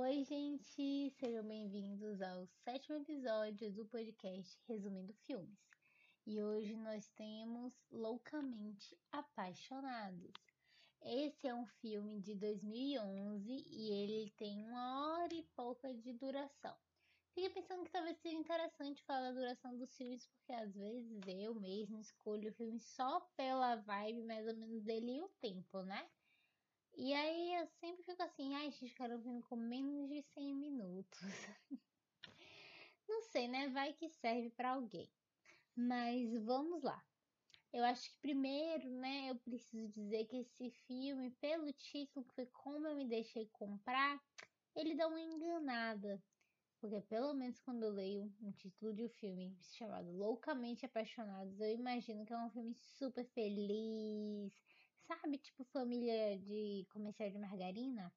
Oi, gente! Sejam bem-vindos ao sétimo episódio do podcast Resumindo Filmes. E hoje nós temos Loucamente Apaixonados. Esse é um filme de 2011 e ele tem uma hora e pouca de duração. Fiquei pensando que talvez seja interessante falar da duração dos filmes, porque às vezes eu mesmo escolho o filme só pela vibe mais ou menos dele e o tempo, né? E aí eu sempre fico assim, ai, quero um filme com menos de 100 minutos. Não sei, né? Vai que serve para alguém. Mas vamos lá. Eu acho que primeiro, né, eu preciso dizer que esse filme, pelo título, que foi como eu me deixei comprar, ele dá uma enganada. Porque pelo menos quando eu leio um título de um filme chamado Loucamente Apaixonados, eu imagino que é um filme super feliz, sabe? Tipo família de comercial de margarina.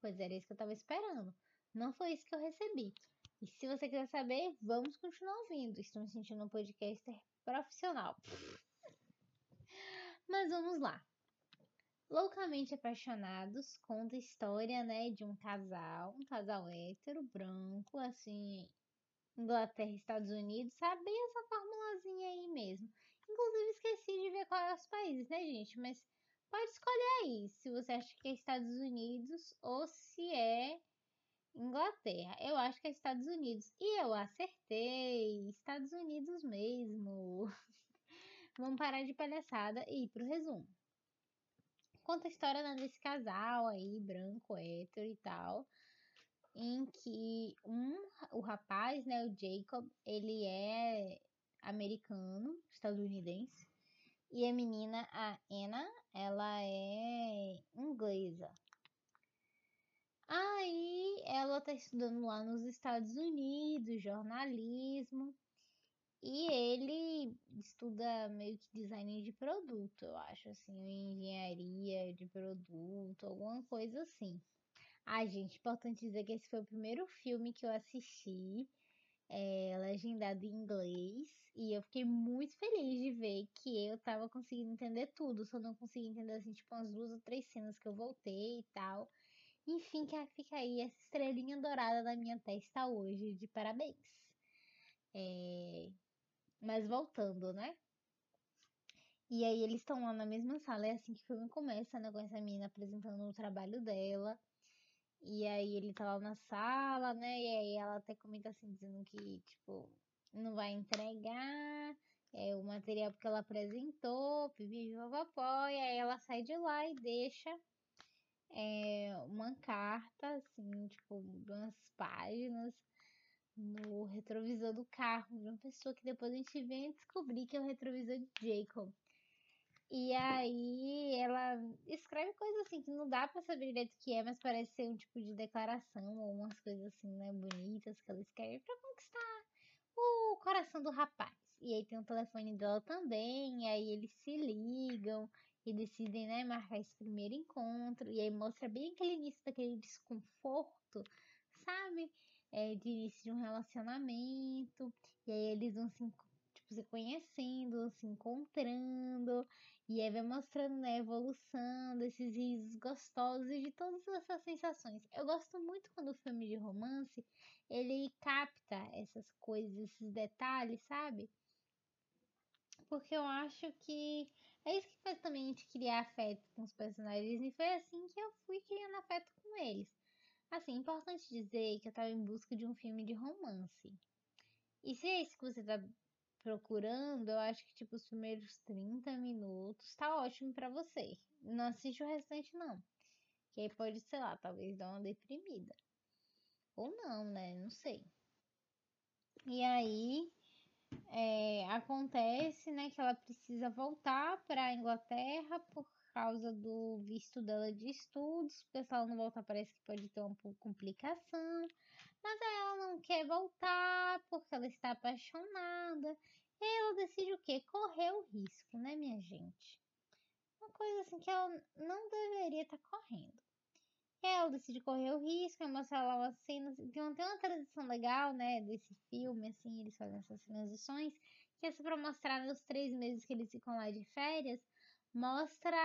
Pois era isso que eu tava esperando. Não foi isso que eu recebi. E se você quiser saber, vamos continuar ouvindo. Estou me sentindo um podcaster profissional. Mas vamos lá. Loucamente Apaixonados conta a história, né, de um casal, um casal hétero, branco, assim, Inglaterra Estados Unidos, sabe? Essa formulazinha aí mesmo. Inclusive, esqueci de ver quais é os países, né, gente? Mas pode escolher aí, se você acha que é Estados Unidos ou se é Inglaterra. Eu acho que é Estados Unidos. E eu acertei! Estados Unidos mesmo. Vamos parar de palhaçada e ir pro resumo. Conta a história né, desse casal aí, branco, hétero e tal, em que um, o rapaz, né, o Jacob, ele é americano, estadunidense, e a menina, a Anna, ela é inglesa. Aí ela tá estudando lá nos Estados Unidos, jornalismo, e ele estuda meio que design de produto, eu acho, assim, engenharia de produto, alguma coisa assim. Ai, gente, importante dizer que esse foi o primeiro filme que eu assisti é, legendado em inglês e eu fiquei muito feliz de ver que eu tava conseguindo entender tudo, só não consegui entender assim, tipo, umas duas ou três cenas que eu voltei e tal. Enfim, que fica aí essa estrelinha dourada na minha testa hoje, de parabéns. É... Mas voltando, né? E aí eles estão lá na mesma sala, é assim que o filme começa, né? Com essa menina apresentando o trabalho dela. E aí ele tá lá na sala, né? E aí ela até comenta assim, dizendo que, tipo, não vai entregar é, o material porque ela apresentou, pipi, vovó, e aí ela sai de lá e deixa é, uma carta, assim, tipo, umas páginas no retrovisor do carro de uma pessoa que depois a gente vem descobrir que é o retrovisor de Jacob. E aí ela escreve coisas assim que não dá para saber direito o que é, mas parece ser um tipo de declaração ou umas coisas assim, né, bonitas que ela escreve para conquistar o coração do rapaz. E aí tem o telefone dela também, e aí eles se ligam e decidem, né, marcar esse primeiro encontro. E aí mostra bem aquele início daquele desconforto, sabe? É, de início de um relacionamento. E aí eles vão se tipo, se conhecendo, se encontrando, e aí vai mostrando né, a evolução desses risos gostosos e de todas essas sensações. Eu gosto muito quando o filme de romance, ele capta essas coisas, esses detalhes, sabe? Porque eu acho que é isso que faz também a gente criar afeto com os personagens, e foi assim que eu fui criando afeto com eles. Assim, importante dizer que eu estava em busca de um filme de romance. E se é isso que você está procurando, eu acho que tipo os primeiros 30 minutos tá ótimo para você. Não assiste o restante não. Que aí pode, sei lá, talvez dar uma deprimida. Ou não, né? Não sei. E aí é, acontece, né, que ela precisa voltar para a Inglaterra por causa do visto dela de estudos, se ela não voltar parece que pode ter uma complicação, mas ela não quer voltar porque ela está apaixonada, e ela decide o quê? Correr o risco, né, minha gente? Uma coisa assim que ela não deveria estar tá correndo. Ela decide correr o risco, é mostrar lá umas cenas. Tem, tem uma tradição legal, né, desse filme, assim, eles fazem essas transições, que é só pra mostrar nos três meses que eles ficam lá de férias, mostra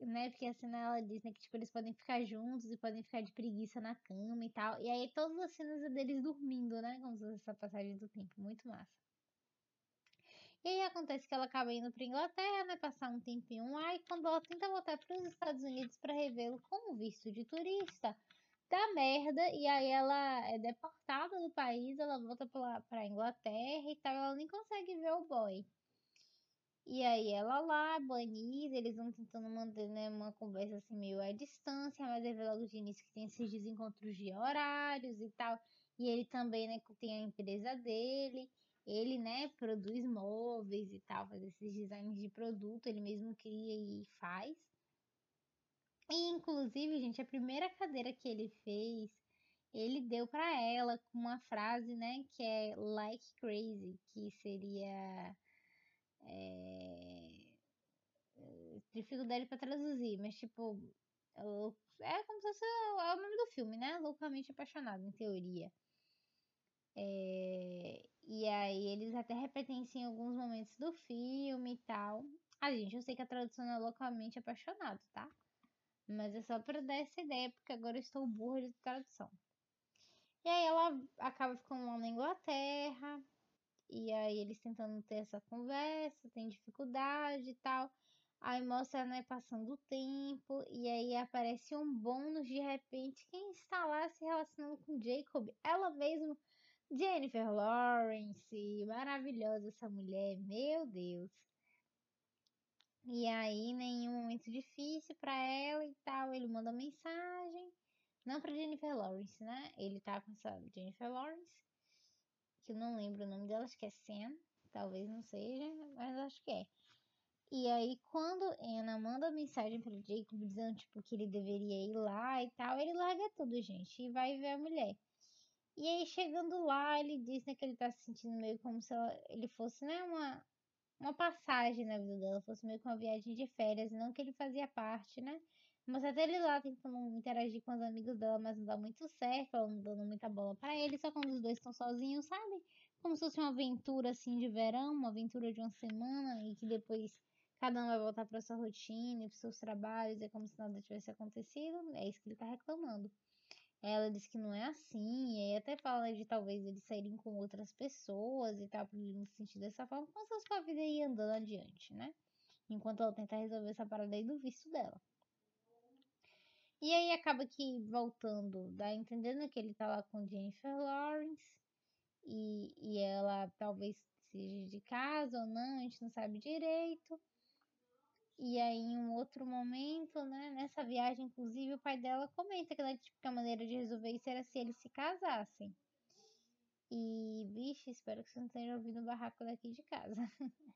né? Porque a cena ela diz, né, que tipo, eles podem ficar juntos e podem ficar de preguiça na cama e tal. E aí todas as cenas é deles dormindo, né? Como se fosse essa passagem do tempo. Muito massa. E aí acontece que ela acaba indo pra Inglaterra, né? Passar um tempinho lá. E quando ela tenta voltar para os Estados Unidos para revê-lo com visto de turista, dá merda. E aí ela é deportada do país. Ela volta pra Inglaterra e tal. Ela nem consegue ver o boy. E aí ela lá, banida, eles vão tentando manter né, uma conversa assim meio à distância, mas ele logo de início que tem esses desencontros de horários e tal. E ele também, né, tem a empresa dele, ele, né, produz móveis e tal, faz esses designs de produto, ele mesmo cria e faz. E inclusive, gente, a primeira cadeira que ele fez, ele deu para ela com uma frase, né, que é like crazy, que seria é... Dificuldade para traduzir, mas tipo. É como se fosse é o nome do filme, né? Loucamente apaixonado, em teoria. É... E aí eles até repetem em alguns momentos do filme e tal. Ah, gente, eu sei que a tradução é loucamente apaixonado, tá? Mas é só para dar essa ideia, porque agora eu estou burra de tradução. E aí ela acaba ficando lá na Inglaterra, e aí eles tentando ter essa conversa, tem dificuldade e tal. Aí mostra, né, passando o tempo, e aí aparece um bônus de repente. Quem está lá se relacionando com Jacob? Ela mesma, Jennifer Lawrence, maravilhosa essa mulher, meu Deus. E aí, nenhum momento difícil para ela e tal, ele manda mensagem, não para Jennifer Lawrence, né? Ele tá com essa Jennifer Lawrence que eu não lembro o nome dela, acho que é Sam, talvez não seja, mas acho que é. E aí, quando Anna manda mensagem para Jacob dizendo, tipo, que ele deveria ir lá e tal, ele larga tudo, gente, e vai ver a mulher. E aí, chegando lá, ele diz né, que ele tá se sentindo meio como se ela, ele fosse, né, uma, uma passagem na vida dela, fosse meio que uma viagem de férias, não que ele fazia parte, né? Mas até ele lá tentando interagir com os amigos dela, mas não dá muito certo, ela não dando muita bola para ele, só quando os dois estão sozinhos, sabe? Como se fosse uma aventura assim de verão, uma aventura de uma semana e que depois cada um vai voltar para sua rotina e para seus trabalhos, é como se nada tivesse acontecido. É isso que ele tá reclamando. Ela diz que não é assim, e aí até fala de talvez eles saírem com outras pessoas e tal, pra ele não se sentir dessa forma, como se fosse a vida ir andando adiante, né? Enquanto ela tenta resolver essa parada aí do visto dela. E aí acaba que voltando, dá entendendo que ele tá lá com Jennifer Lawrence e, e ela talvez seja de casa ou não, a gente não sabe direito. E aí, em um outro momento, né, nessa viagem, inclusive, o pai dela comenta que, né, tipo, a maneira de resolver isso era se eles se casassem. E, vixe, espero que você não tenha ouvido o barraco daqui de casa.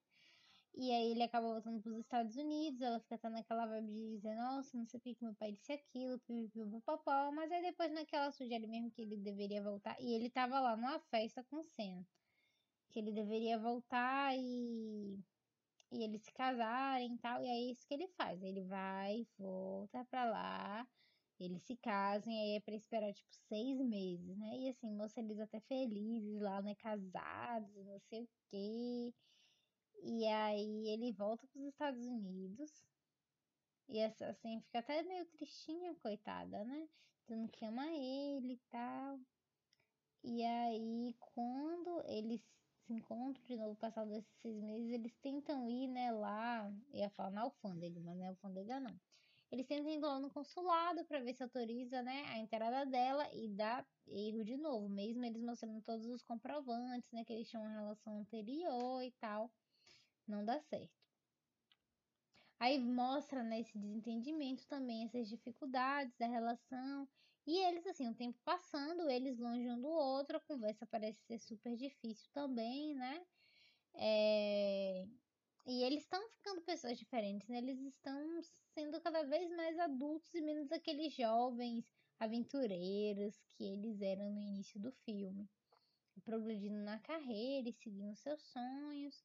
E aí ele acaba voltando para os Estados Unidos, ela fica tá naquela vibe de dizer, nossa, não sei por que meu pai disse aquilo, pipipipopopó, mas aí depois naquela sugere mesmo que ele deveria voltar, e ele tava lá numa festa com Senna, que ele deveria voltar e, e eles se casarem e tal, e é isso que ele faz, ele vai, volta pra lá, eles se casam, e aí é pra esperar, tipo, seis meses, né, e assim, moça, eles até felizes lá, né, casados, não sei o quê, e aí ele volta para os Estados Unidos. E assim fica até meio tristinha, coitada, né? Dizendo que ama ele e tal. E aí, quando eles se encontram de novo, passado esses seis meses, eles tentam ir, né, lá. Ia falar na alfândega, mas não é alfândega, não. Eles tentam ir lá no consulado para ver se autoriza, né, a entrada dela e dá erro de novo, mesmo eles mostrando todos os comprovantes, né, que eles tinham uma relação anterior e tal não dá certo. Aí mostra né, esse desentendimento também, essas dificuldades da relação. E eles, assim, o tempo passando, eles longe um do outro, a conversa parece ser super difícil também, né? É... E eles estão ficando pessoas diferentes, né? Eles estão sendo cada vez mais adultos e menos aqueles jovens aventureiros que eles eram no início do filme. Progredindo na carreira e seguindo seus sonhos.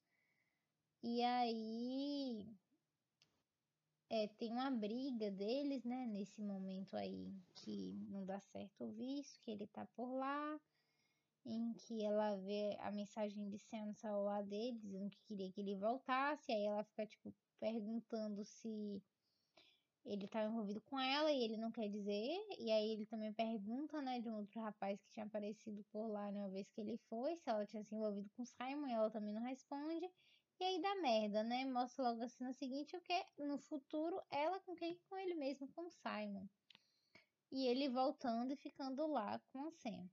E aí é, tem uma briga deles, né? Nesse momento aí que não dá certo o visto, que ele tá por lá, em que ela vê a mensagem de Sam no celular dele, dizendo que queria que ele voltasse, aí ela fica, tipo, perguntando se ele estava envolvido com ela e ele não quer dizer. E aí ele também pergunta, né, de um outro rapaz que tinha aparecido por lá né, uma vez que ele foi, se ela tinha se envolvido com Simon, e ela também não responde. E aí dá merda, né? Mostra logo assim no seguinte, o que no futuro ela com quem? Com ele mesmo, com o Simon. E ele voltando e ficando lá com a Sam.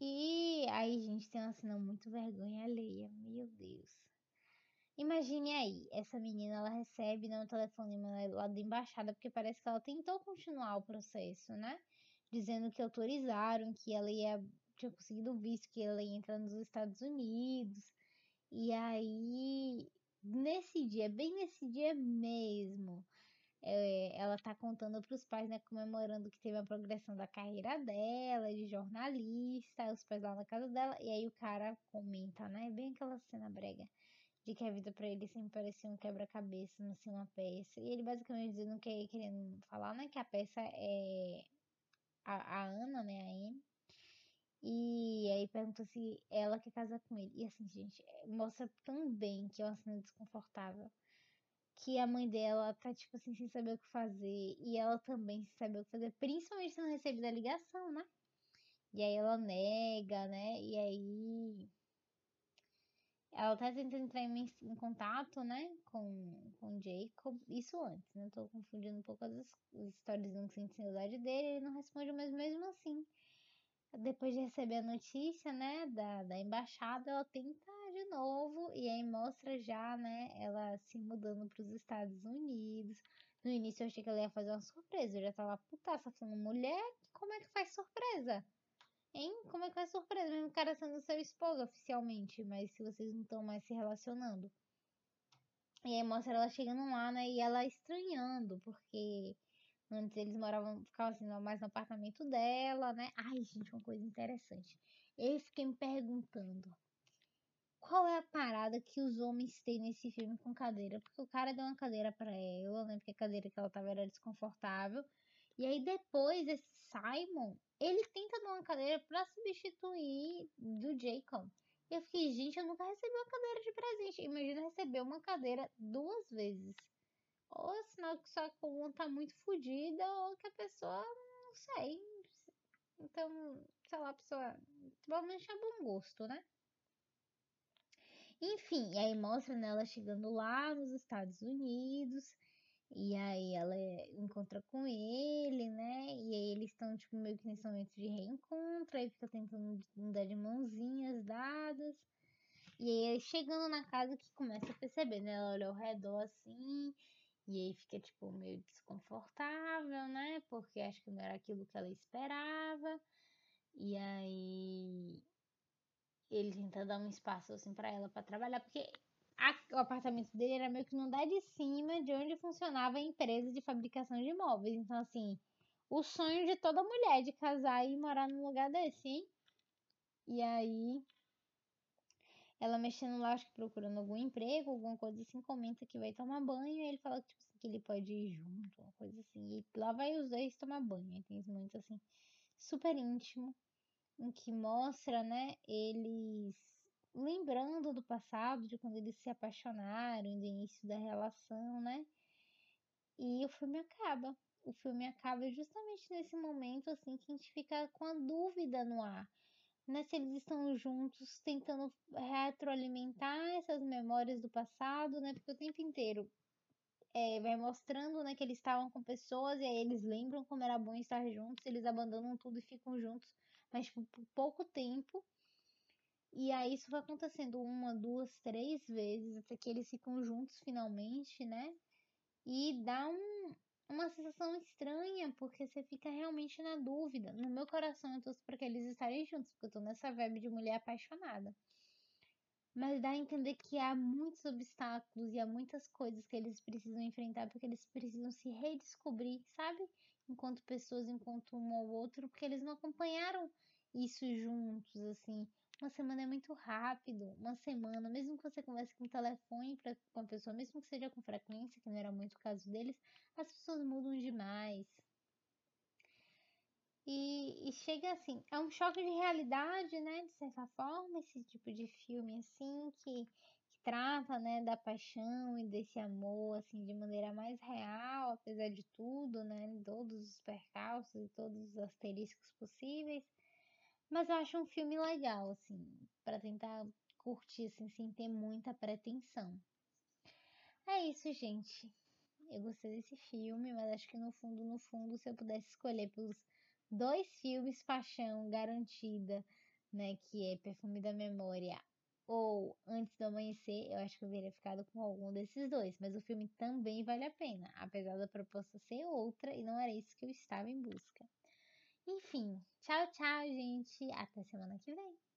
E aí, gente, tem uma cena muito vergonha alheia. Meu Deus. Imagine aí, essa menina ela recebe né, um telefonema lá da embaixada, porque parece que ela tentou continuar o processo, né? Dizendo que autorizaram, que ela ia tinha conseguido visto, que ela ia entrar nos Estados Unidos. E aí, nesse dia, bem nesse dia mesmo, é, ela tá contando para os pais, né, comemorando que teve a progressão da carreira dela, de jornalista, os pais lá na casa dela, e aí o cara comenta, né, bem aquela cena brega, de que a vida para ele sempre parecia um quebra-cabeça, não assim, uma peça, e ele basicamente dizendo que querendo falar, né, que a peça é a, a Ana, né, a Anne, e aí pergunta se ela quer casar com ele. E assim, gente, mostra tão bem que é uma cena desconfortável que a mãe dela tá, tipo assim, sem saber o que fazer. E ela também sem saber o que fazer, principalmente se não a ligação, né? E aí ela nega, né? E aí. Ela tá tentando entrar em, em contato, né? Com, com Jacob. Isso antes, né? Tô confundindo um pouco as, as histórias que sente saudade dele. Ele não responde, mas mesmo assim. Depois de receber a notícia, né? Da, da embaixada, ela tenta de novo e aí mostra já, né, ela se mudando para os Estados Unidos. No início eu achei que ela ia fazer uma surpresa, eu já tava putaça falando, mulher, como é que faz surpresa? Hein? Como é que faz surpresa? Mesmo o cara sendo seu esposo oficialmente, mas se vocês não estão mais se relacionando. E aí mostra ela chegando lá, né, e ela estranhando, porque antes eles moravam, ficavam assim, mais no apartamento dela, né? Ai, gente, uma coisa interessante. Eu fiquei me perguntando, qual é a parada que os homens têm nesse filme com cadeira? Porque o cara deu uma cadeira para ela, né? Porque a cadeira que ela tava era desconfortável. E aí depois esse Simon, ele tenta dar uma cadeira para substituir do Jacob. E eu fiquei, gente, eu nunca recebi uma cadeira de presente. Imagina receber uma cadeira duas vezes. Ou é sinal que sua coluna tá muito fodida, ou que a pessoa, não sei. Então, sei lá, a pessoa provavelmente é bom gosto, né? Enfim, e aí mostra ela chegando lá nos Estados Unidos. E aí ela encontra com ele, né? E aí eles estão, tipo, meio que nesse momento de reencontro. Aí fica tentando dar de mãozinhas dadas. E aí chegando na casa que começa a perceber, né? Ela olha ao redor assim. E aí fica, tipo, meio desconfortável, né? Porque acho que não era aquilo que ela esperava. E aí ele tenta dar um espaço assim para ela para trabalhar, porque a, o apartamento dele era meio que no andar de cima de onde funcionava a empresa de fabricação de imóveis. Então, assim, o sonho de toda mulher de casar e morar num lugar desse, hein? E aí, ela mexendo lá, acho que procurando algum emprego, alguma coisa assim, comenta que vai tomar banho. E ele fala tipo, assim, que ele pode ir junto, uma coisa assim. E lá vai os dois tomar banho. E tem momentos assim, super íntimo em que mostra, né, eles lembrando do passado, de quando eles se apaixonaram, do início da relação, né? E o filme acaba. O filme acaba justamente nesse momento assim que a gente fica com a dúvida no ar, né? Se eles estão juntos tentando retroalimentar essas memórias do passado, né? Porque o tempo inteiro é, vai mostrando né, que eles estavam com pessoas e aí eles lembram como era bom estar juntos, eles abandonam tudo e ficam juntos mas tipo, por pouco tempo. E aí isso vai acontecendo uma, duas, três vezes, até que eles ficam juntos finalmente, né? E dá um, uma sensação estranha, porque você fica realmente na dúvida. No meu coração eu torço para que eles estarem juntos, porque eu tô nessa vibe de mulher apaixonada. Mas dá a entender que há muitos obstáculos e há muitas coisas que eles precisam enfrentar, porque eles precisam se redescobrir, sabe? enquanto pessoas, enquanto um ou outro, porque eles não acompanharam isso juntos, assim. Uma semana é muito rápido, uma semana, mesmo que você converse com o telefone pra, com a pessoa, mesmo que seja com frequência, que não era muito o caso deles, as pessoas mudam demais. E, e, chega assim, é um choque de realidade, né? De certa forma, esse tipo de filme assim, que, que retrata, né, da paixão e desse amor, assim, de maneira mais real, apesar de tudo, né, todos os percalços e todos os asteriscos possíveis. Mas eu acho um filme legal, assim, para tentar curtir, assim, sem ter muita pretensão. É isso, gente. Eu gostei desse filme, mas acho que no fundo, no fundo, se eu pudesse escolher pelos dois filmes paixão garantida, né, que é Perfume da Memória ou Antes do Amanhecer, eu acho que eu teria ficado com algum desses dois, mas o filme também vale a pena, apesar da proposta ser outra e não era isso que eu estava em busca. Enfim, tchau, tchau, gente. Até semana que vem.